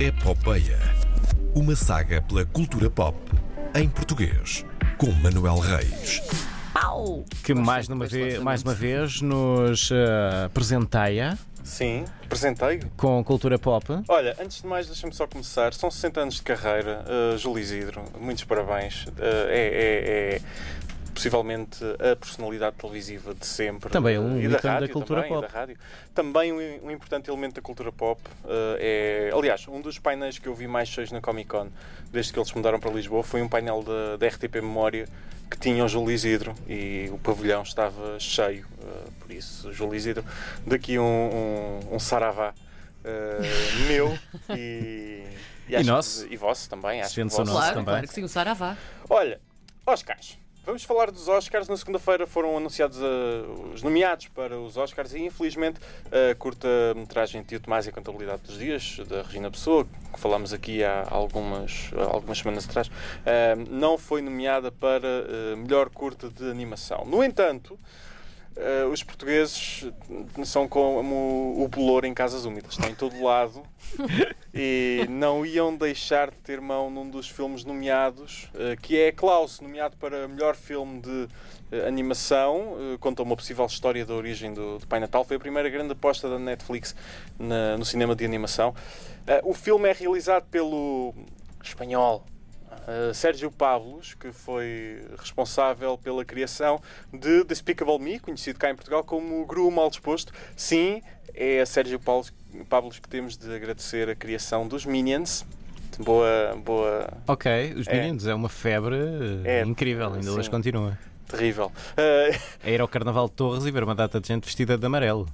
Epopeia. Uma saga pela cultura pop em português, com Manuel Reis. Pau! que mais, uma vez, mais uma vez nos uh, presenteia Sim, apresentei. com cultura pop. Olha, antes de mais, deixa-me só começar. São 60 anos de carreira, uh, Júlio Isidro. Muitos parabéns. Uh, é, é- é possivelmente a personalidade televisiva de sempre. Também um uh, e da, da rádio, cultura também, e pop. da rádio. Também um, um importante elemento da cultura pop. uh, é, aliás, um dos painéis que eu vi mais cheios na Comic Con, desde que eles mudaram para Lisboa, foi um painel da, da RTP Memória que tinha o Júlio Isidro e o pavilhão estava cheio. uh, por isso, Júlio Isidro, daqui um, um, um saravá uh, meu e, acho que- nosso. e vosso também. Acho que Sente-se o vosso. Claro, também. claro que sim, o Saravá. Olha, Oscars. Vamos falar dos Oscars. Na segunda-feira foram anunciados uh, os nomeados para os Oscars e, infelizmente, a curta-metragem Tio Tomás e a Contabilidade dos Dias, da Regina Pessoa, que falámos aqui há algumas, algumas semanas atrás, uh, não foi nomeada para uh, melhor curta de animação. No entanto, uh, os portugueses são como o bolor em casas úmidas, estão em todo lado e não iam deixar de ter mão num dos filmes nomeados, eh, que é Klaus, nomeado para melhor filme de eh, animação. Conta uma possível história da origem do, do Pai Natal. Foi a primeira grande aposta da Netflix na- no cinema de animação. O filme é realizado pelo espanhol Uh, Sérgio Pavlos, que foi responsável pela criação de Despicable Me, conhecido cá em Portugal como Gru Mal Disposto. Sim, é a Sérgio Pavlos, que temos de agradecer a criação dos Minions. Boa, boa, Ok, os É. Minions é uma febre uh, É, incrível, ainda hoje continua. terrível. Uh, É ir ao Carnaval de Torres e ver uma data de gente vestida de amarelo.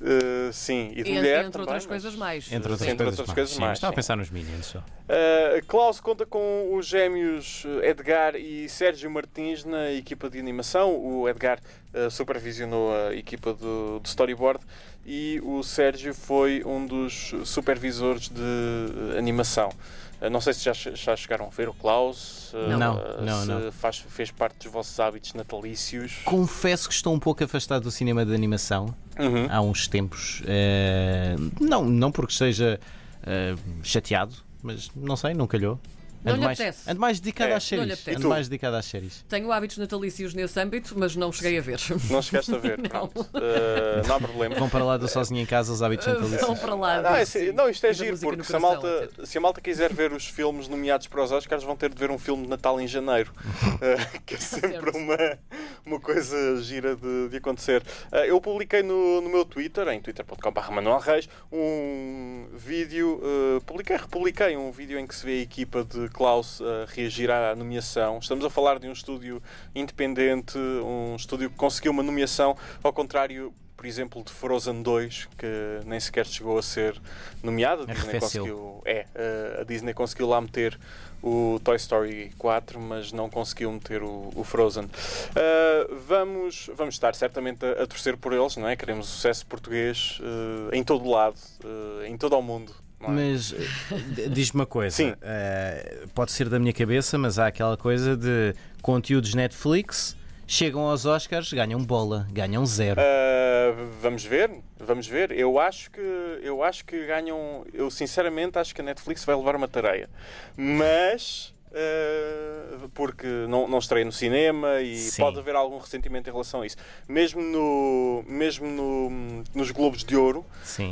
Uh, sim, e de En- mulher entre também, outras mas- coisas mais. Entre outras, Sim, entre coisas, outras mais. coisas Sim, mais, Estava a pensar nos Minions só. Uh, Klaus conta com os gêmeos uh, Edgar e Sérgio Martins na equipa de animação. O Edgar uh, supervisionou a equipa do, do storyboard e o Sérgio foi um dos supervisores de animação. Não sei se já, já chegaram a ver o Klaus, Não. uh, Não, se não. Faz, fez parte dos vossos hábitos natalícios. Confesso que estou um pouco afastado do cinema de animação Uhum. há uns tempos. Eh, não, não porque esteja eh, chateado, mas não sei, não calhou. Não Ando lhe mais, apetece. ando mais dedicado É. às Não lhe séries. apetece. Ando mais dedicado às séries. Tenho hábitos natalícios nesse âmbito, mas não cheguei a ver. Não chegaste a ver, Não. pronto. Uh, não há problema. Vão para lá do sozinho em casa os hábitos Vão natalícios. para lá. Não, é disso, assim- sim. não, isto é giro, música no porque se a, coração, malta, etc. se a malta quiser ver os filmes nomeados para os Oscars, vão ter de ver um filme de Natal em janeiro, Eh, que é sempre Certo. uma, uma coisa gira de, de acontecer. Eh, eu publiquei no, no meu Twitter, em twitter.com.br Manuel Reis, um vídeo, eh, publiquei, republiquei um vídeo em que se vê a equipa de Klaus a reagir à nomeação. Estamos a falar de um estúdio independente, um estúdio que conseguiu uma nomeação, ao contrário por exemplo, de Frozen 2, que nem sequer chegou a ser nomeado. A Disney conseguiu, é, eh, a Disney conseguiu lá meter o Toy Story 4, mas não conseguiu meter o, o Frozen. Eh, vamos, vamos estar certamente a, a torcer por eles, não é? Queremos sucesso português eh, em todo lado, eh, em todo o mundo. É? Mas eh, diz-me uma coisa, Sim. eh, pode ser da minha cabeça, mas há aquela coisa de conteúdos Netflix, chegam aos Oscars, ganham bola, ganham zero. Uh, vamos ver, vamos ver. Eu acho que eu acho que ganham. Eu sinceramente acho que a Netflix vai levar uma tareia, mas uh, porque não, não estreia no cinema e Sim. pode haver algum ressentimento em relação a isso. Mesmo no mesmo no- nos Globos de Ouro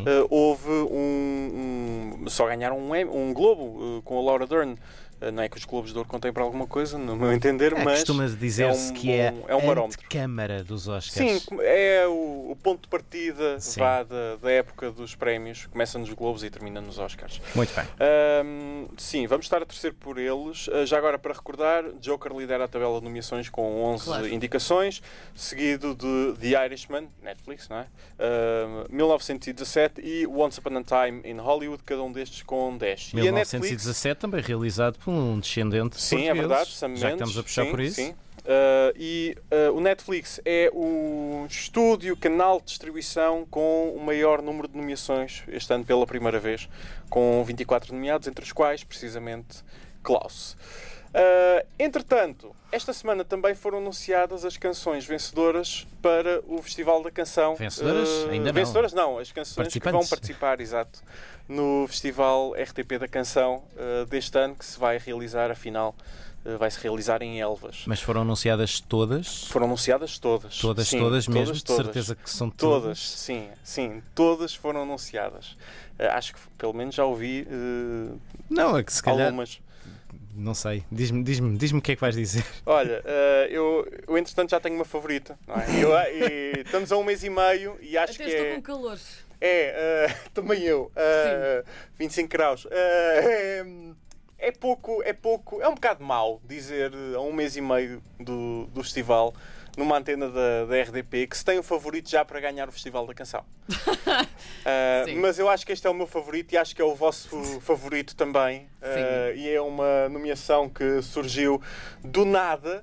uh, houve um, um- só ganharam um, um Globo uh, com a Laura Dern. Uh, não é que os Globos de Ouro contem para alguma coisa, no meu entender, É, mas Costuma dizer-se um que é, bom- é um a barómetro. câmara dos Oscars. Sim, é o, o ponto de partida vá, da, da época dos prémios. Começa nos Globos e termina nos Oscars. Muito bem. Ahm, sim, vamos estar a torcer por eles. Ah, já agora, para recordar, Joker lidera a tabela de nomeações com 11 Claro. indicações, seguido de The Irishman, Netflix, não é? Ahm, 1917 e Once Upon a Time in Hollywood, cada um destes com 10. E a Netflix 1917 também realizado por um descendente de Sim, é portugueses, verdade, Sam já que Mendes, estamos a puxar sim, por isso. sim. Uh, e uh, o Netflix é o estúdio, canal de distribuição com o maior número de nomeações este ano pela primeira vez, com 24 nomeados, entre os quais, precisamente, Klaus. Uh, entretanto, esta semana também foram anunciadas as canções vencedoras para o Festival da Canção. Vencedoras? Uh, Ainda não. Vencedoras não, as canções que vão participar, exato, no Festival RTP da Canção uh, deste ano, que se vai realizar, afinal, vai se realizar em Elvas. Mas foram anunciadas todas? Foram anunciadas todas. Todas, Sim, todas mesmo? todas, De todas. certeza que são Todas, todas? sim, sim, todas foram anunciadas. Acho que pelo menos já ouvi uh, Não, é que se calhar. algumas. Não sei. Diz-me diz diz o que é que vais dizer. Olha, eh, eu, eu entretanto já tenho uma favorita. Não é? Eu, e estamos a um mês e meio e acho Até que estou é. com calor. É, eh, também eu. eh, 25 graus. Eh, é, é pouco, é pouco, é um bocado mau dizer eh, a um mês e meio do, do festival, numa antena da, da RDP, que se tem um favorito já para ganhar o Festival da Canção. Sim. mas eu acho que este é o meu favorito e acho que é o vosso favorito também. Eh, e é uma nomeação que surgiu do nada.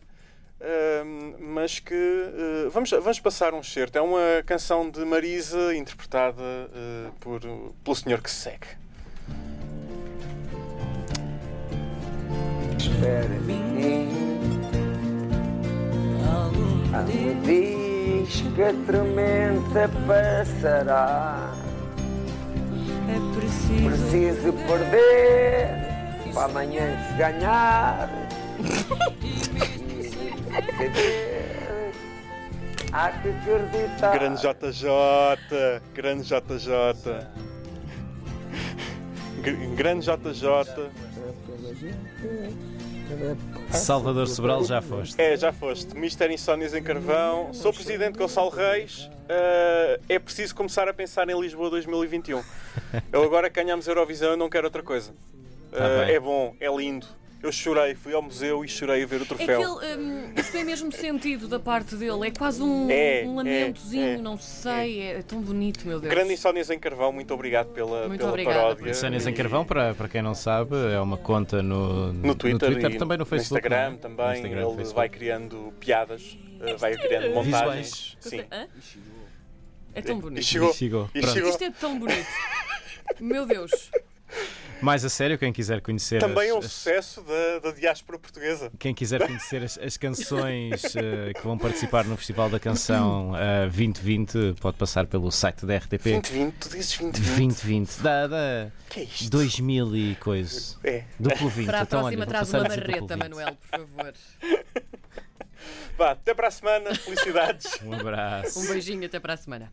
Uh, mas que uh, vamos, vamos passar um certo. É uma canção de Marisa interpretada uh, por, pelo senhor que se segue. Espera me diz que a tormenta passará. É preciso. Preciso perder para amanhã se ganhar. Há que acreditar. Grande JJ, grande JJ. Gr- Grande JJ. Salvador Sobral já foste. É, já foste. Mister Insónias em Carvão. Sou presidente Gonçalo Reis. Uh, é preciso começar a pensar em Lisboa 2021. Eu agora que ganhamos Eurovisão, eu não quero outra coisa. Uh, Tá bem. é bom, é lindo. Eu chorei, fui ao museu e chorei a ver o É troféu. que ele, hum, isso tem mesmo sentido da parte dele. É quase um, É, um lamentozinho, é, não sei. É. tão bonito, meu Deus. Grande Insónias em Carvão, muito obrigado pela, Muito pela obrigada paródia. Insónias em E- Carvão, para, para quem não sabe, é uma conta no, No Twitter, e também no Facebook. Instagram não é? também. No Instagram, ele Facebook. vai criando piadas, uh, vai criando montagens. Sim. Hã? É tão E bonito. chegou. E chegou. E chegou. Isto é tão bonito. Meu Deus. Mais a sério, quem quiser conhecer Também é um as- as- sucesso da, da diáspora portuguesa. Quem quiser conhecer as, as canções eh, que vão participar no Festival da Canção eh, 2020, pode passar pelo site da RTP. 2020, tu dizes 2020. 2020, da, da que é isto? 2000 e coisa. É. Duplo 20. Para a então, próxima olha, traz uma a dizer duplo barreta, 20. Manuel, por favor. Vá, até para a semana. Felicidades. Um abraço. Um beijinho, até para a semana.